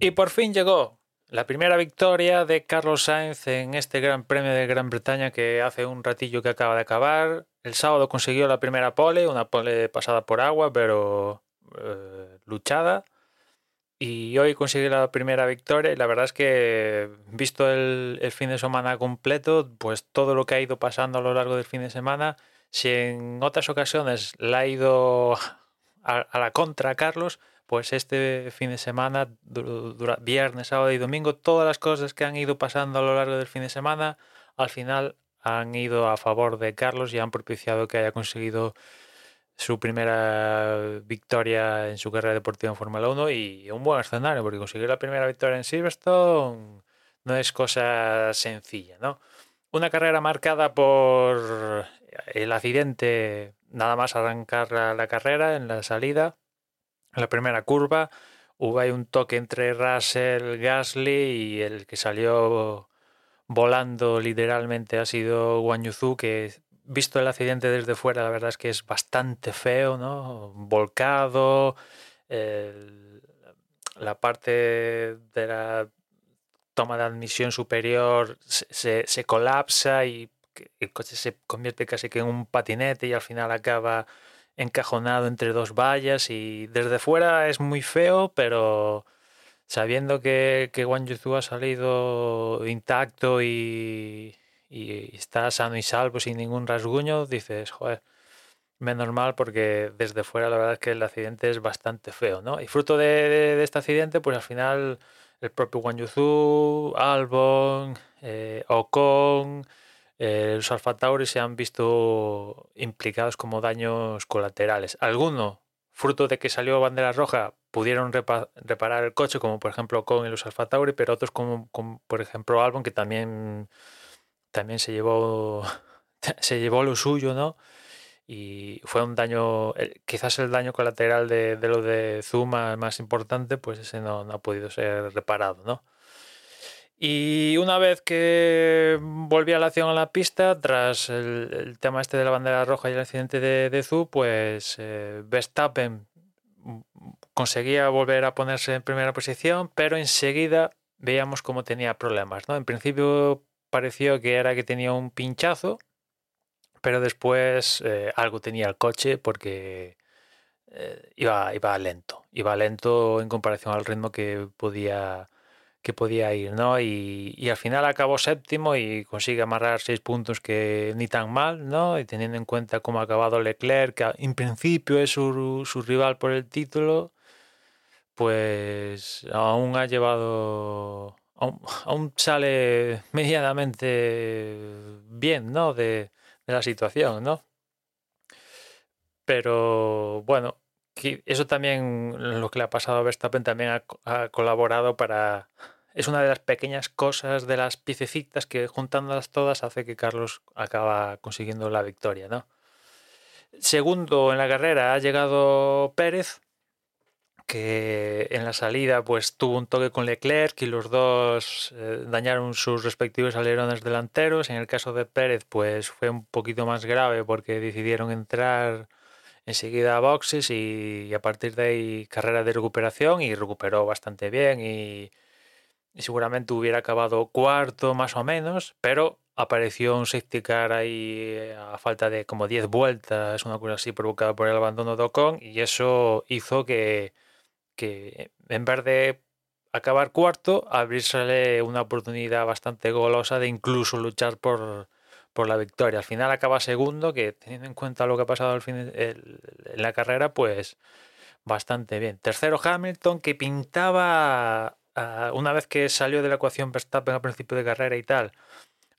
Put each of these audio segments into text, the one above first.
Y por fin llegó la primera victoria de Carlos Sainz en este Gran Premio de Gran Bretaña que hace un ratillo que acaba de acabar. El sábado consiguió la primera pole, una pole pasada por agua, pero eh, luchada. Y hoy consiguió la primera victoria y la verdad es que visto el, fin de semana completo, pues todo lo que ha ido pasando a lo largo del fin de semana, si en otras ocasiones la ha ido a la contra Carlos, pues este fin de semana, viernes, sábado y domingo, todas las cosas que han ido pasando a lo largo del fin de semana, al final han ido a favor de Carlos y han propiciado que haya conseguido su primera victoria en su carrera deportiva en Fórmula 1 y un buen escenario, porque conseguir la primera victoria en Silverstone no es cosa sencilla, ¿no? Una carrera marcada por el accidente, nada más arrancar la, la carrera en la salida, en la primera curva hubo ahí un toque entre Russell, Gasly y el que salió volando literalmente ha sido Wang Yuzu, que visto el accidente desde fuera, la verdad es que es bastante feo, ¿no? Volcado, la parte de la toma de admisión superior se, se, se colapsa y el coche se convierte casi que en un patinete y al final acaba encajonado entre dos vallas y desde fuera es muy feo, pero sabiendo que, que ha salido intacto y, y, está sano y salvo sin ningún rasguño, dices, joder, menos mal porque desde fuera la verdad es que el accidente es bastante feo, ¿no? Y fruto de, de, de este accidente, pues al final el propio Wang Yuzu, Albon, eh, Ocon, eh, los Alfa Tauri se han visto implicados como daños colaterales. Algunos, fruto de que salió bandera roja, pudieron repa reparar el coche, como por ejemplo con los Alfa Tauri, pero otros como, por ejemplo Albon, que también, también se llevó se llevó lo suyo, ¿no? Y fue un daño, quizás el daño colateral de, lo de Zuma más importante, pues ese no ha podido ser reparado, ¿no? Y una vez que volví a la acción a la pista, tras el, tema este de la bandera roja y el accidente de, de pues eh, Verstappen conseguía volver a ponerse en primera posición, pero enseguida veíamos cómo tenía problemas. ¿no? En principio pareció que era que tenía un pinchazo, pero después eh, algo tenía el coche porque eh, iba, iba lento. Iba lento en comparación al ritmo que podía que podía ir, ¿no? Y, y, al final acabó séptimo y consigue amarrar seis puntos que ni tan mal, ¿no? Y teniendo en cuenta cómo ha acabado Leclerc, que en principio es su, su rival por el título, pues aún ha llevado, aún, sale medianamente bien, ¿no? De, de la situación, ¿no? Pero bueno, eso también, lo que le ha pasado a Verstappen también ha, colaborado para... Es una de las pequeñas cosas, de las piececitas que juntándolas todas hace que Carlos acaba consiguiendo la victoria, ¿no? Segundo en la carrera ha llegado Pérez, que en la salida pues tuvo un toque con Leclerc y los dos eh, dañaron sus respectivos alerones delanteros. En el caso de Pérez pues fue un poquito más grave porque decidieron entrar enseguida a boxes y, a partir de ahí carrera de recuperación y recuperó bastante bien y, seguramente hubiera acabado cuarto más o menos, pero apareció un safety car ahí a falta de como 10 vueltas, una cosa así provocada por el abandono de Ocon y eso hizo que, que en vez de acabar cuarto, abrírsele una oportunidad bastante golosa de incluso luchar por, por la victoria. Al final acaba segundo, que teniendo en cuenta lo que ha pasado al fin en la carrera, pues bastante bien. Tercero Hamilton, que pintaba, una vez que salió de la ecuación Verstappen al principio de carrera y tal,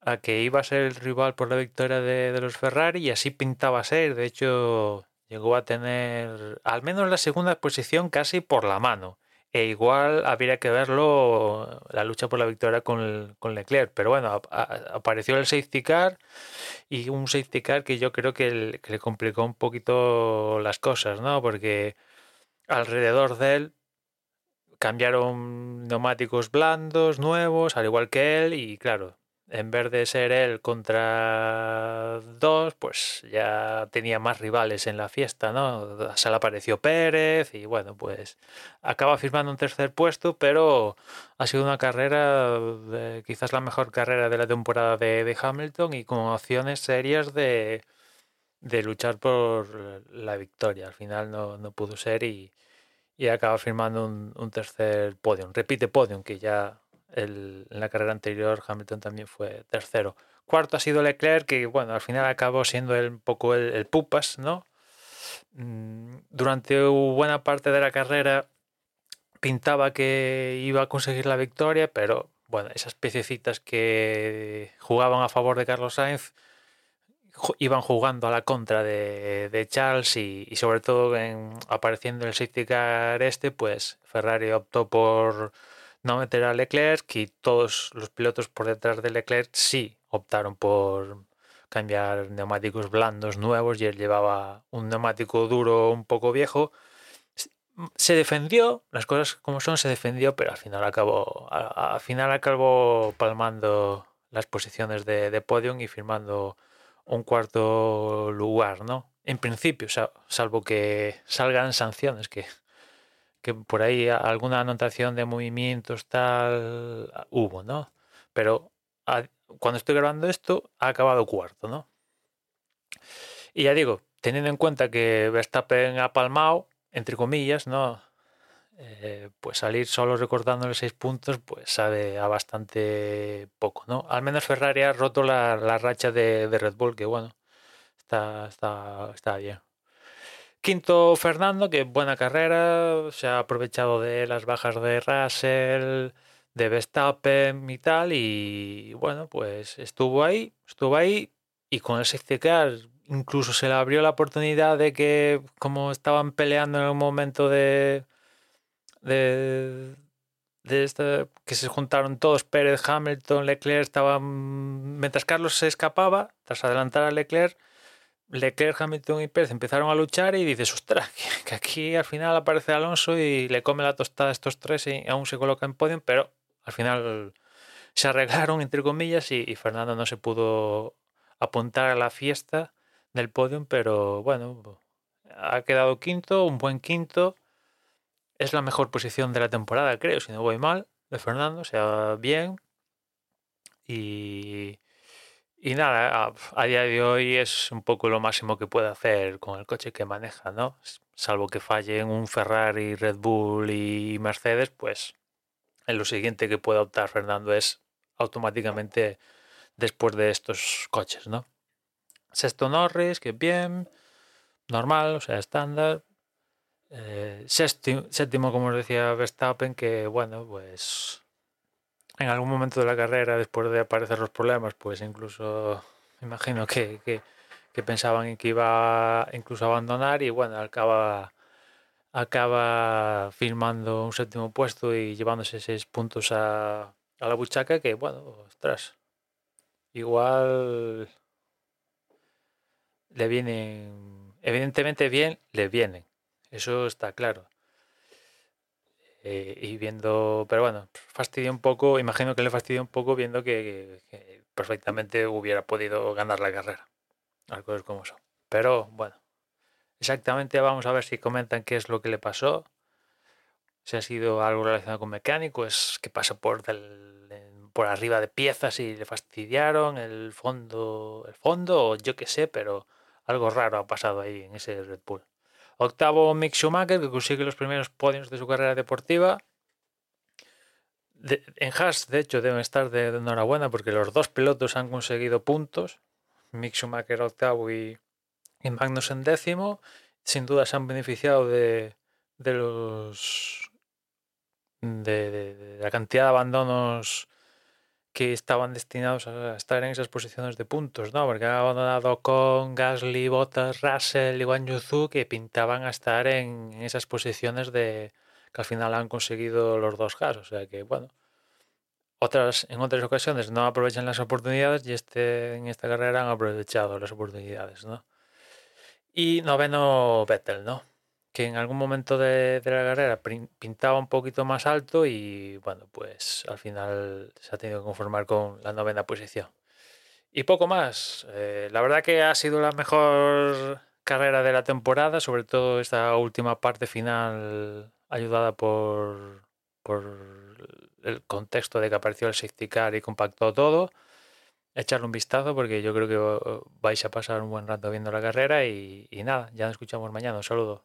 a que iba a ser el rival por la victoria de, de los Ferrari y así pintaba ser. De hecho, llegó a tener al menos la segunda posición casi por la mano. E igual habría que verlo la lucha por la victoria con, con Leclerc. Pero bueno, apareció el safety car y un safety car que yo creo que, le complicó un poquito las cosas, ¿no? Porque alrededor de él cambiaron neumáticos blandos, nuevos, al igual que él, y claro, en vez de ser él contra dos, pues ya tenía más rivales en la fiesta, ¿no? Se le apareció Pérez y bueno, pues acaba firmando un tercer puesto, pero ha sido una carrera, quizás la mejor carrera de la temporada de, Hamilton y con opciones serias de, luchar por la victoria. Al final no, pudo ser y, acaba firmando un, un tercer podium. Repite podium, que ya en la carrera anterior Hamilton también fue tercero. Cuarto ha sido Leclerc, que bueno, al final acabó siendo un poco el, pupas, ¿no? Mm, durante buena parte de la carrera pintaba que iba a conseguir la victoria, pero bueno, esas piececitas que jugaban a favor de Carlos Sainz iban jugando a la contra de, Charles y, sobre todo en, apareciendo el safety car este, pues Ferrari optó por no meter a Leclerc y todos los pilotos por detrás de Leclerc sí optaron por cambiar neumáticos blandos nuevos y él llevaba un neumático duro un poco viejo. Se defendió, las cosas como son, se defendió, pero al final acabó, al final acabó palmando las posiciones de, de podium y firmando un cuarto lugar, ¿no? En principio, salvo que salgan sanciones, que que por ahí alguna anotación de movimientos tal hubo, ¿no? Pero cuando estoy grabando esto ha acabado cuarto, ¿no? Y ya digo, teniendo en cuenta que Verstappen ha palmado, entre comillas, ¿no? Eh, pues salir solo recordándole seis puntos, pues sabe a bastante poco, ¿no? Al menos Ferrari ha roto la, racha de, de, Red Bull, que bueno, está, está, está bien. Quinto Fernando, que buena carrera, se ha aprovechado de las bajas de Russell, de Verstappen y tal, y bueno, pues estuvo ahí, estuvo ahí, y con el safety car incluso se le abrió la oportunidad de que, como estaban peleando en un momento de, de, de que se juntaron todos, Pérez, Hamilton, Leclerc, estaban, mientras Carlos se escapaba, tras adelantar a Leclerc, Leclerc, Hamilton y Pérez empezaron a luchar y dices, ostras, que aquí al final aparece Alonso y le come la tostada a estos tres y aún se coloca en podio, pero al final se arreglaron, entre comillas, y, Fernando no se pudo apuntar a la fiesta del podio, pero bueno, ha quedado quinto, un buen quinto. Es la mejor posición de la temporada, creo, si no voy mal, de Fernando, o sea, bien. Y y nada, a, día de hoy es un poco lo máximo que puede hacer con el coche que maneja, ¿no? Salvo que falle en un Ferrari, Red Bull y Mercedes, pues en lo siguiente que pueda optar Fernando es automáticamente después de estos coches, ¿no? Sexto Norris, que bien, normal, o sea, estándar. Eh, séptimo, séptimo, como os decía Verstappen, que bueno, pues en algún momento de la carrera, después de aparecer los problemas, pues incluso me imagino que, que, pensaban que iba incluso a abandonar y bueno, acaba, acaba firmando un séptimo puesto y llevándose seis puntos a, a la buchaca que bueno, ostras, igual le vienen, evidentemente bien, le vienen, eso está claro. Eh, y viendo, pero bueno, fastidia un poco, imagino que le fastidia un poco viendo que, perfectamente hubiera podido ganar la carrera. Las cosas como son. Pero bueno, Exactamente, vamos a ver si comentan qué es lo que le pasó. Si ha sido algo relacionado con mecánico, es que pasa por, por arriba de piezas y le fastidiaron el fondo, el fondo, o yo qué sé, pero algo raro ha pasado ahí en ese Red Bull. Octavo Mick Schumacher, que consigue los primeros podios de su carrera deportiva. En Haas, de hecho, deben estar de, enhorabuena porque los dos pilotos han conseguido puntos. Mick octavo y, y en décimo. Sin duda se han beneficiado de, los de, la cantidad de abandonos que estaban destinados a estar en esas posiciones de puntos, ¿no? Porque han abandonado con Gasly, Bottas, Russell y Wang Yuzu que pintaban a estar en, esas posiciones de que al final han conseguido los dos casos. O sea que, bueno, otras, en otras ocasiones no aprovechan las oportunidades y este, en esta carrera han aprovechado las oportunidades, ¿no? Y noveno Vettel, ¿no? que en algún momento de, la carrera pintaba un poquito más alto y bueno, pues al final se ha tenido que conformar con la novena posición. Y poco más. Eh, la verdad que ha sido la mejor carrera de la temporada, sobre todo esta última parte final ayudada por, por el contexto de que apareció el safety car y compactó todo. Echarle un vistazo porque yo creo que vais a pasar un buen rato viendo la carrera y, y nada, ya nos escuchamos mañana. Un saludo.